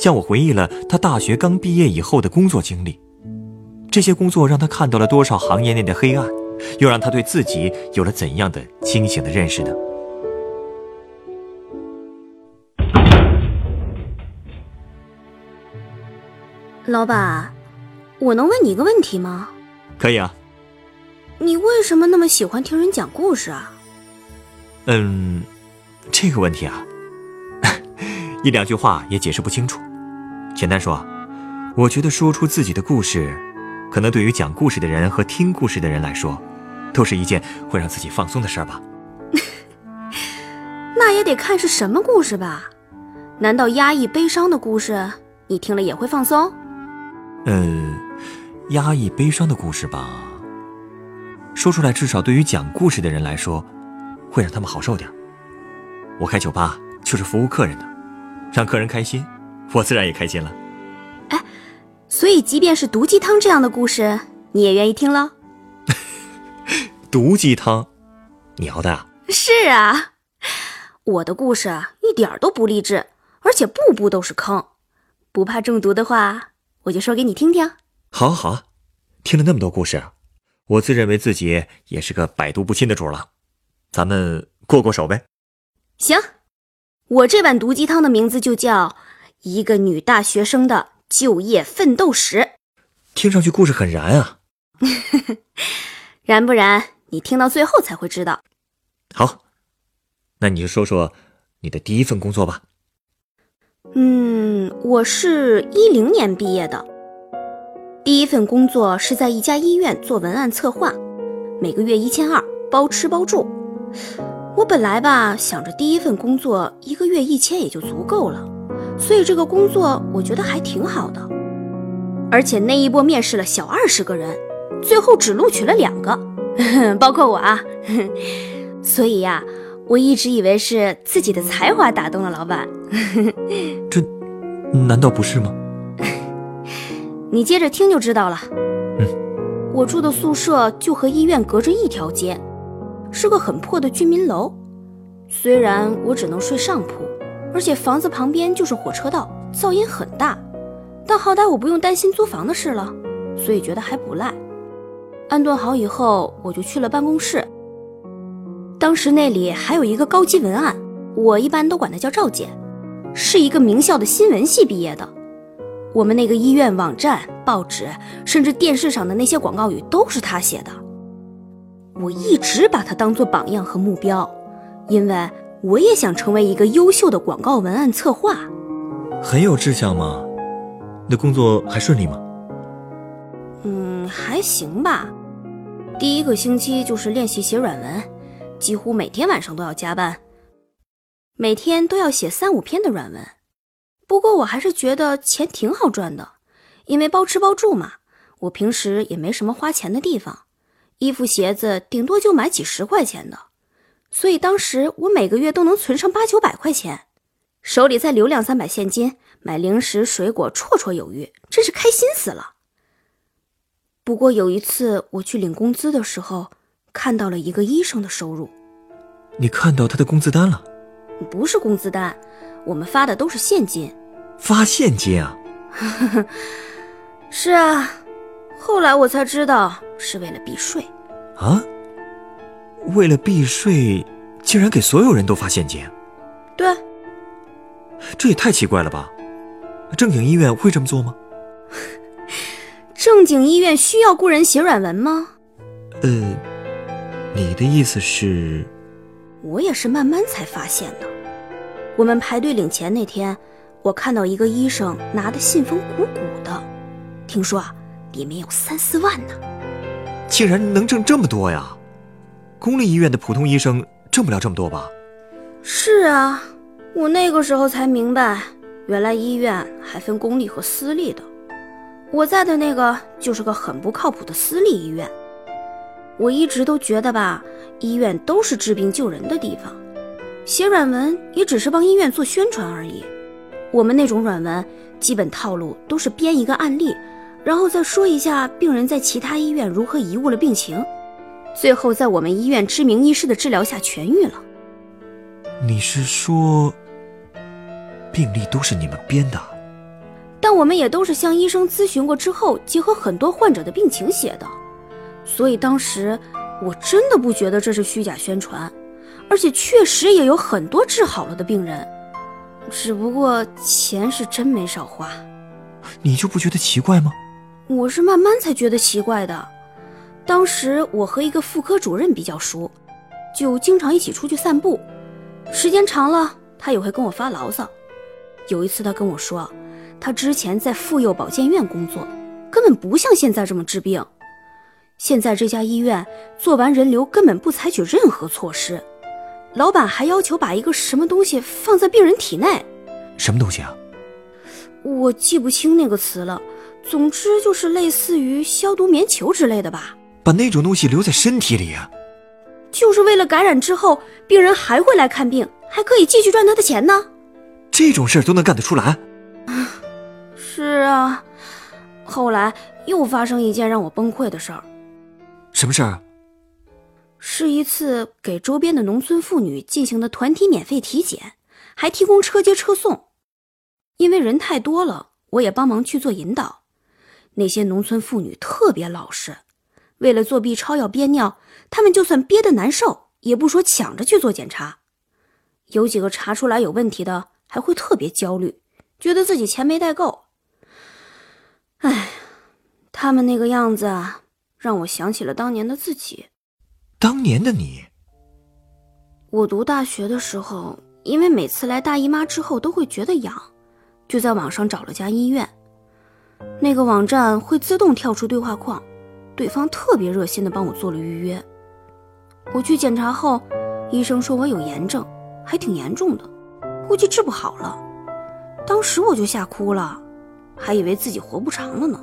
向我回忆了他大学刚毕业以后的工作经历。这些工作让他看到了多少行业内的黑暗，又让他对自己有了怎样的清醒的认识呢？老板，我能问你一个问题吗？可以啊。你为什么那么喜欢听人讲故事啊？嗯，这个问题啊，一两句话也解释不清楚。简单说，我觉得说出自己的故事，可能对于讲故事的人和听故事的人来说，都是一件会让自己放松的事儿吧。那也得看是什么故事吧？难道压抑悲伤的故事，你听了也会放松？嗯，压抑悲伤的故事吧，说出来至少对于讲故事的人来说，会让他们好受点。我开酒吧就是服务客人的，让客人开心，我自然也开心了。哎，所以即便是毒鸡汤这样的故事，你也愿意听了？毒鸡汤，你熬的啊？是啊，我的故事一点都不励志，而且步步都是坑。不怕中毒的话。我就说给你听听。好啊，好啊，听了那么多故事，我自认为自己也是个百毒不侵的主了。咱们过过手呗。行，我这碗毒鸡汤的名字就叫《一个女大学生的就业奋斗史》。听上去故事很燃啊。燃不燃？你听到最后才会知道。好，那你就说说你的第一份工作吧。嗯，我是一零年毕业的，第一份工作是在一家医院做文案策划，每个月一千二，包吃包住。我本来吧想着第一份工作一个月一千也就足够了，所以这个工作我觉得还挺好的。而且那一波面试了小二十个人，最后只录取了两个，包括我啊。所以呀。我一直以为是自己的才华打动了老板，这难道不是吗？你接着听就知道了。嗯，我住的宿舍就和医院隔着一条街，是个很破的居民楼。虽然我只能睡上铺，而且房子旁边就是火车道，噪音很大，但好歹我不用担心租房的事了，所以觉得还不赖。安顿好以后，我就去了办公室。当时那里还有一个高级文案，我一般都管她叫赵姐，是一个名校的新闻系毕业的。我们那个医院网站、报纸，甚至电视上的那些广告语都是她写的。我一直把她当做榜样和目标，因为我也想成为一个优秀的广告文案策划。很有志向吗？那工作还顺利吗？嗯，还行吧。第一个星期就是练习写软文。几乎每天晚上都要加班，每天都要写三五篇的软文。不过我还是觉得钱挺好赚的，因为包吃包住嘛。我平时也没什么花钱的地方，衣服鞋子顶多就买几十块钱的，所以当时我每个月都能存上八九百块钱，手里再留两三百现金，买零食水果绰绰有余，真是开心死了。不过有一次我去领工资的时候。看到了一个医生的收入，你看到他的工资单了？不是工资单，我们发的都是现金。发现金啊？是啊，后来我才知道是为了避税。啊？为了避税，竟然给所有人都发现金？对。这也太奇怪了吧？正经医院会这么做吗？正经医院需要雇人写软文吗？呃。你的意思是，我也是慢慢才发现的。我们排队领钱那天，我看到一个医生拿的信封鼓鼓的，听说啊，里面有三四万呢。竟然能挣这么多呀！公立医院的普通医生挣不了这么多吧？是啊，我那个时候才明白，原来医院还分公立和私立的。我在的那个就是个很不靠谱的私立医院。我一直都觉得吧，医院都是治病救人的地方，写软文也只是帮医院做宣传而已。我们那种软文，基本套路都是编一个案例，然后再说一下病人在其他医院如何贻误了病情，最后在我们医院知名医师的治疗下痊愈了。你是说，病历都是你们编的？但我们也都是向医生咨询过之后，结合很多患者的病情写的。所以当时我真的不觉得这是虚假宣传，而且确实也有很多治好了的病人。只不过钱是真没少花，你就不觉得奇怪吗？我是慢慢才觉得奇怪的。当时我和一个妇科主任比较熟，就经常一起出去散步，时间长了，他也会跟我发牢骚。有一次他跟我说，他之前在妇幼保健院工作，根本不像现在这么治病。现在这家医院做完人流根本不采取任何措施。老板还要求把一个什么东西放在病人体内，什么东西啊？我记不清那个词了。总之就是类似于消毒棉球之类的吧。把那种东西留在身体里啊？就是为了感染之后病人还会来看病，还可以继续赚他的钱呢。这种事儿都能干得出来？是啊。后来又发生一件让我崩溃的事儿。什么事儿？是一次给周边的农村妇女进行的团体免费体检，还提供车接车送。因为人太多了，我也帮忙去做引导。那些农村妇女特别老实，为了作弊超要憋尿，他们就算憋得难受，也不说抢着去做检查。有几个查出来有问题的，还会特别焦虑，觉得自己钱没带够。哎，他们那个样子啊，让我想起了当年的自己。当年的你，我读大学的时候，因为每次来大姨妈之后都会觉得痒，就在网上找了家医院。那个网站会自动跳出对话框，对方特别热心的帮我做了预约。我去检查后，医生说我有炎症，还挺严重的，估计治不好了。当时我就吓哭了，还以为自己活不长了呢。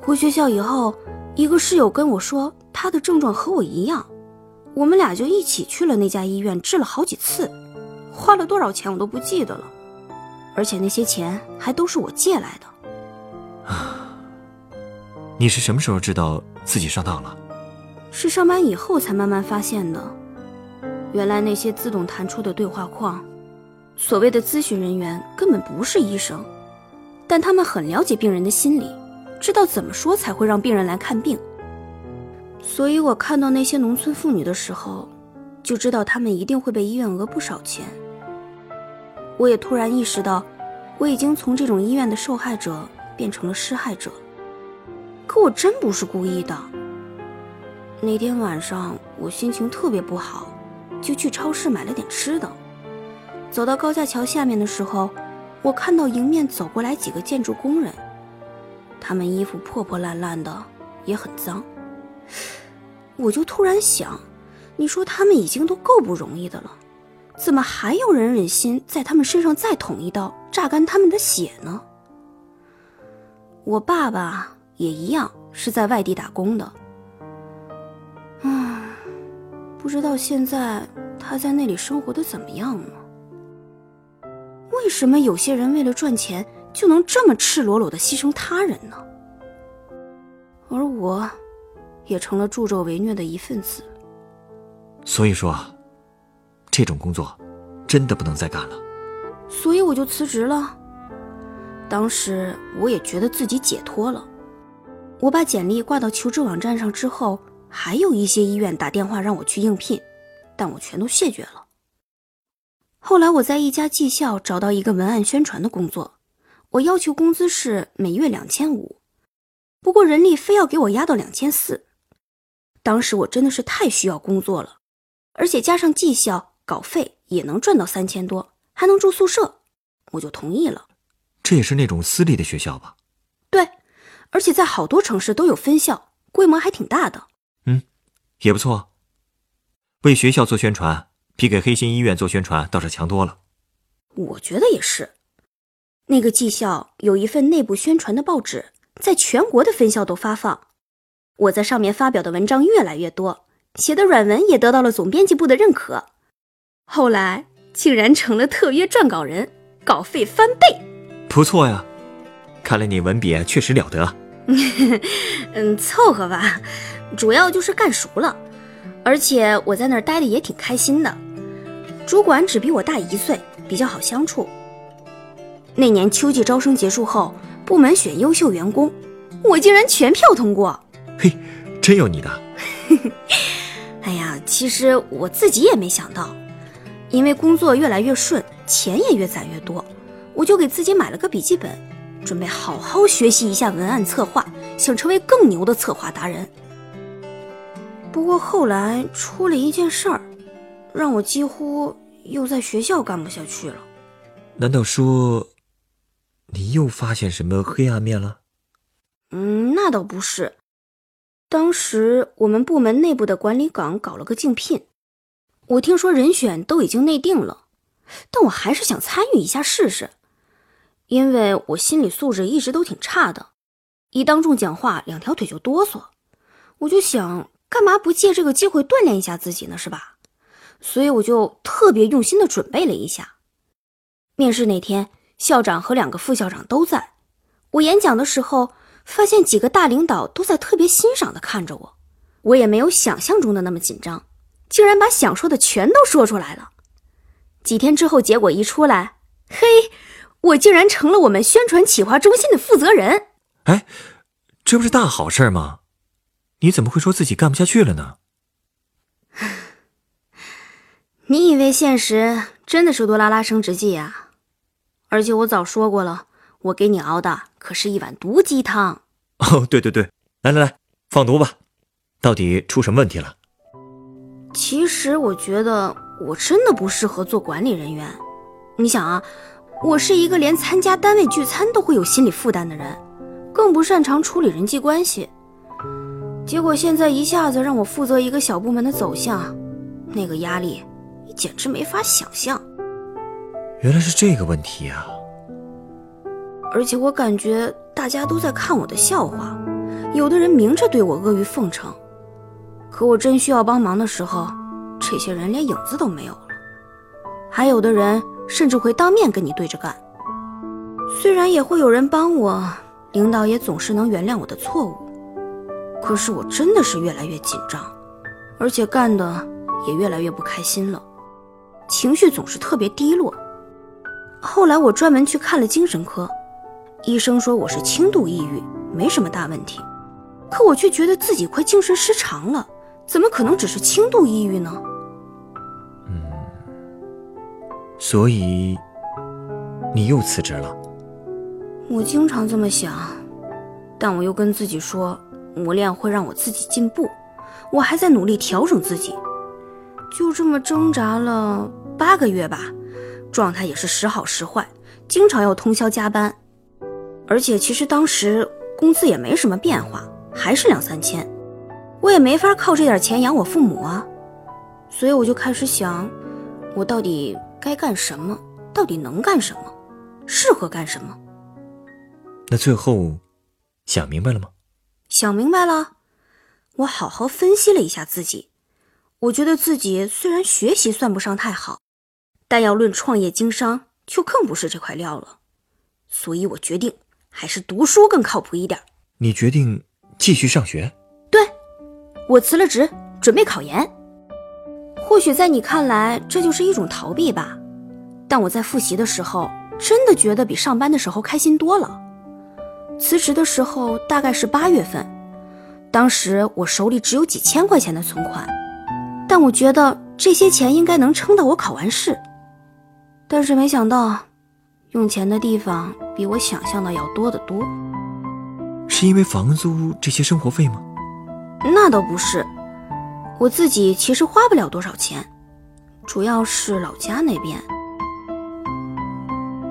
回学校以后，一个室友跟我说。他的症状和我一样，我们俩就一起去了那家医院治了好几次，花了多少钱我都不记得了，而且那些钱还都是我借来的。你是什么时候知道自己上当了？是上班以后才慢慢发现的。原来那些自动弹出的对话框，所谓的咨询人员根本不是医生，但他们很了解病人的心理，知道怎么说才会让病人来看病。所以我看到那些农村妇女的时候，就知道他们一定会被医院讹不少钱。我也突然意识到，我已经从这种医院的受害者变成了施害者。可我真不是故意的。那天晚上我心情特别不好，就去超市买了点吃的。走到高架桥下面的时候，我看到迎面走过来几个建筑工人，他们衣服破破烂烂的，也很脏。我就突然想，你说他们已经都够不容易的了，怎么还有人忍心在他们身上再捅一刀，榨干他们的血呢？我爸爸也一样是在外地打工的，嗯，不知道现在他在那里生活的怎么样了？为什么有些人为了赚钱就能这么赤裸裸的牺牲他人呢？而我。也成了助纣为虐的一份子。所以说，这种工作真的不能再干了。所以我就辞职了。当时我也觉得自己解脱了。我把简历挂到求职网站上之后，还有一些医院打电话让我去应聘，但我全都谢绝了。后来我在一家技校找到一个文案宣传的工作，我要求工资是每月两千五，不过人力非要给我压到两千四。当时我真的是太需要工作了，而且加上绩效，稿费也能赚到三千多，还能住宿舍，我就同意了。这也是那种私立的学校吧？对，而且在好多城市都有分校，规模还挺大的。嗯，也不错。为学校做宣传，比给黑心医院做宣传倒是强多了。我觉得也是。那个技校有一份内部宣传的报纸，在全国的分校都发放。我在上面发表的文章越来越多，写的软文也得到了总编辑部的认可。后来竟然成了特约撰稿人，稿费翻倍，不错呀。看来你文笔确实了得。嗯，凑合吧，主要就是干熟了，而且我在那儿待的也挺开心的。主管只比我大一岁，比较好相处。那年秋季招生结束后，部门选优秀员工，我竟然全票通过。嘿，真有你的！哎呀，其实我自己也没想到，因为工作越来越顺，钱也越攒越多，我就给自己买了个笔记本。准备好好学习一下文案策划，想成为更牛的策划达人。不过后来出了一件事儿，让我几乎又在学校干不下去了。难道说你又发现什么黑暗面了？嗯，那倒不是。当时我们部门内部的管理岗搞了个竞聘，我听说人选都已经内定了，但我还是想参与一下试试。因为我心理素质一直都挺差的，一当众讲话两条腿就哆嗦，我就想干嘛不借这个机会锻炼一下自己呢？是吧？所以我就特别用心的准备了一下。面试那天，校长和两个副校长都在。我演讲的时候，发现几个大领导都在特别欣赏的看着我，我也没有想象中的那么紧张，竟然把想说的全都说出来了。几天之后，结果一出来，嘿。我竟然成了我们宣传企划中心的负责人！哎，这不是大好事吗？你怎么会说自己干不下去了呢？你以为现实真的是多拉拉升职记呀？而且我早说过了，我给你熬的可是一碗毒鸡汤。哦，对对对，来来来，放毒吧！到底出什么问题了？其实我觉得我真的不适合做管理人员。你想啊。我是一个连参加单位聚餐都会有心理负担的人，更不擅长处理人际关系。结果现在一下子让我负责一个小部门的走向，那个压力你简直没法想象。原来是这个问题啊！而且我感觉大家都在看我的笑话，有的人明着对我阿谀奉承，可我真需要帮忙的时候，这些人连影子都没有了。还有的人。甚至会当面跟你对着干。虽然也会有人帮我，领导也总是能原谅我的错误，可是我真的是越来越紧张，而且干的也越来越不开心了，情绪总是特别低落。后来我专门去看了精神科，医生说我是轻度抑郁，没什么大问题，可我却觉得自己快精神失常了，怎么可能只是轻度抑郁呢？所以，你又辞职了。我经常这么想，但我又跟自己说，磨练会让我自己进步。我还在努力调整自己，就这么挣扎了八个月吧，状态也是时好时坏，经常要通宵加班。而且其实当时工资也没什么变化，还是两三千，我也没法靠这点钱养我父母啊。所以我就开始想，我到底。该干什么？到底能干什么？适合干什么？那最后想明白了吗？想明白了。我好好分析了一下自己，我觉得自己虽然学习算不上太好，但要论创业经商，就更不是这块料了。所以我决定还是读书更靠谱一点。你决定继续上学？对，我辞了职，准备考研。或许在你看来，这就是一种逃避吧，但我在复习的时候，真的觉得比上班的时候开心多了。辞职的时候大概是八月份，当时我手里只有几千块钱的存款，但我觉得这些钱应该能撑到我考完试。但是没想到，用钱的地方比我想象的要多得多。是因为房租这些生活费吗？那倒不是。我自己其实花不了多少钱，主要是老家那边。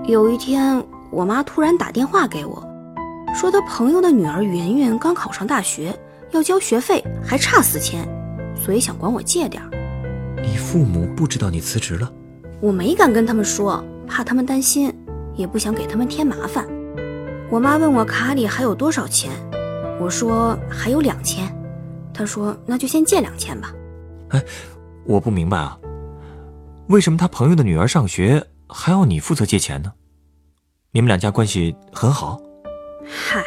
有一天，我妈突然打电话给我，说她朋友的女儿云云刚考上大学，要交学费，还差四千，所以想管我借点儿。你父母不知道你辞职了？我没敢跟他们说，怕他们担心。也不想给他们添麻烦。我妈问我卡里还有多少钱，我说还有两千。她说那就先借两千吧。哎，我不明白啊，为什么他朋友的女儿上学还要你负责借钱呢？你们两家关系很好？嗨，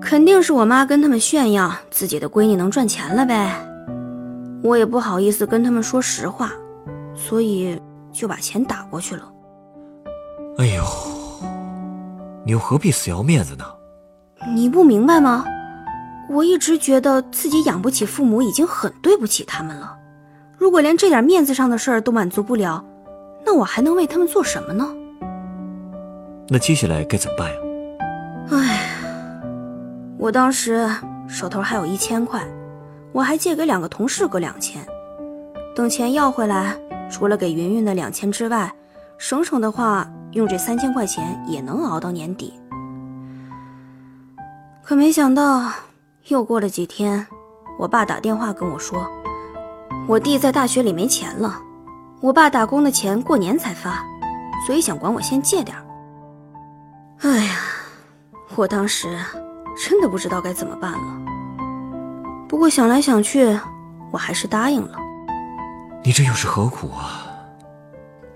肯定是我妈跟他们炫耀自己的闺女能赚钱了呗。我也不好意思跟他们说实话，所以就把钱打过去了。哎呦，你又何必死要面子呢？你不明白吗？我一直觉得自己养不起父母已经很对不起他们了。如果连这点面子上的事儿都满足不了，那我还能为他们做什么呢？那接下来该怎么办呀？哎，我当时手头还有一千块。我还借给两个同事各两千，等钱要回来，除了给云云的两千之外，省省的话，用这三千块钱也能熬到年底。可没想到，又过了几天，我爸打电话跟我说，我弟在大学里没钱了，我爸打工的钱过年才发，所以想管我先借点哎呀，我当时真的不知道该怎么办了。不过想来想去，我还是答应了。你这又是何苦啊？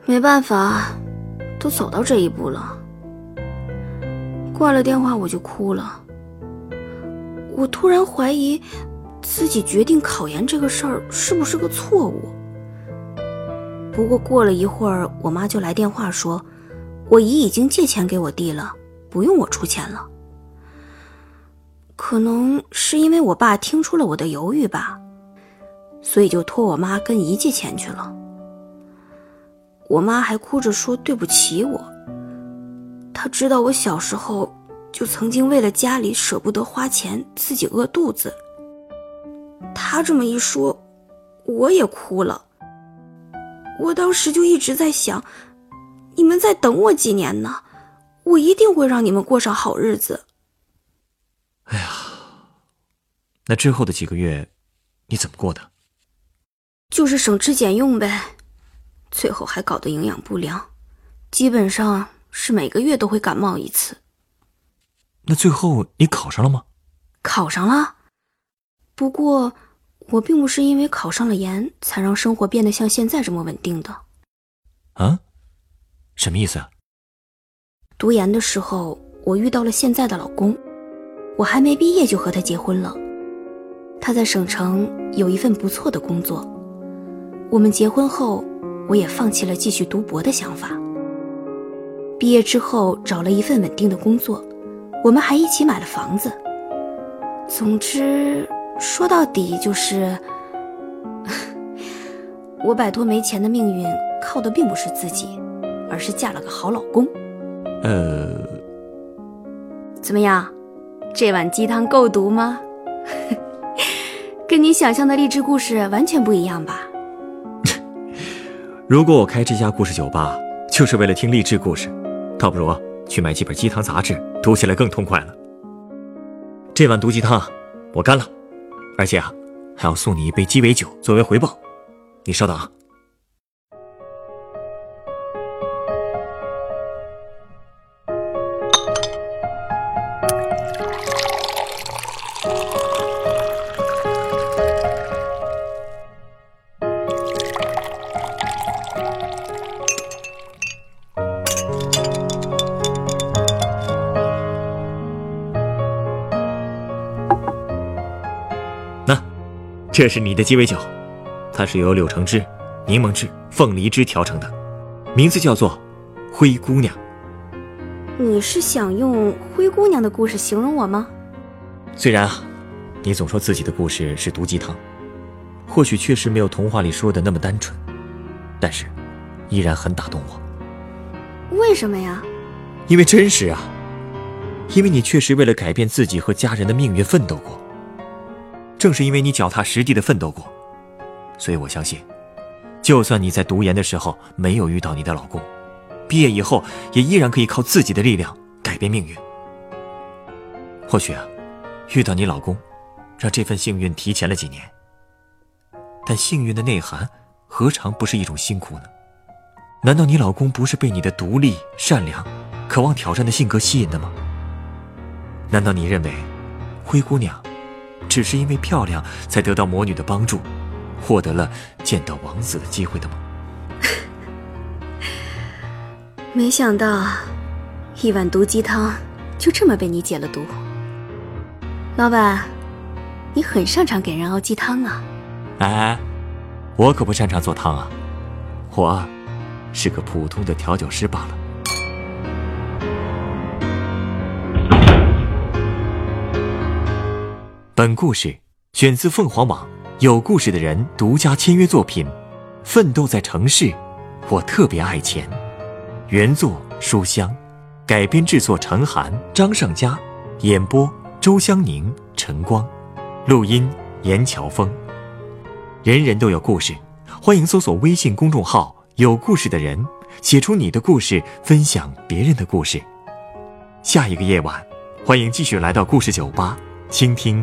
没办法，都走到这一步了。挂了电话我就哭了。我突然怀疑自己决定考研这个事儿是不是个错误。不过过了一会儿，我妈就来电话说，我姨已经借钱给我弟了，不用我出钱了。可能是因为我爸听出了我的犹豫吧，所以就托我妈跟姨借钱去了。我妈还哭着说对不起我，她知道我小时候就曾经为了家里舍不得花钱，自己饿肚子。他这么一说，我也哭了。我当时就一直在想，你们再等我几年呢，我一定会让你们过上好日子。哎呀，那之后的几个月，你怎么过的？就是省吃俭用呗，最后还搞得营养不良，基本上是每个月都会感冒一次。那最后你考上了吗？考上了，不过我并不是因为考上了研才让生活变得像现在这么稳定的。啊？什么意思啊？读研的时候，我遇到了现在的老公。我还没毕业就和他结婚了，他在省城有一份不错的工作。我们结婚后，我也放弃了继续读博的想法。毕业之后找了一份稳定的工作，我们还一起买了房子。总之，说到底就是，我摆脱没钱的命运，靠的并不是自己，而是嫁了个好老公。呃，怎么样？这碗鸡汤够毒吗？跟你想象的励志故事完全不一样吧？如果我开这家故事酒吧就是为了听励志故事，倒不如去买几本鸡汤杂志，读起来更痛快了。这碗毒鸡汤我干了，而且啊，还要送你一杯鸡尾酒作为回报。你稍等啊。这是你的鸡尾酒，它是由柳橙汁、柠檬汁、凤梨汁调成的，名字叫做《灰姑娘》。你是想用灰姑娘的故事形容我吗？虽然啊，你总说自己的故事是毒鸡汤，或许确实没有童话里说的那么单纯，但是依然很打动我。为什么呀？因为真实啊，因为你确实为了改变自己和家人的命运奋斗过。正是因为你脚踏实地的奋斗过，所以我相信，就算你在读研的时候没有遇到你的老公，毕业以后也依然可以靠自己的力量改变命运。或许啊，遇到你老公，让这份幸运提前了几年。但幸运的内涵，何尝不是一种辛苦呢？难道你老公不是被你的独立、善良、渴望挑战的性格吸引的吗？难道你认为灰姑娘只是因为漂亮才得到魔女的帮助，获得了见到王子的机会的吗？没想到，一碗毒鸡汤就这么被你解了毒。老板，你很擅长给人熬鸡汤啊！哎，我可不擅长做汤啊，我。是个普通的调酒师罢了。本故事选自凤凰网有故事的人独家签约作品《奋斗在城市》，我特别爱钱。原作书香，改编制作陈寒、张尚佳，演播周湘宁、陈光，录音严乔峰。人人都有故事，欢迎搜索微信公众号。有故事的人，写出你的故事，分享别人的故事。下一个夜晚，欢迎继续来到故事酒吧，倾听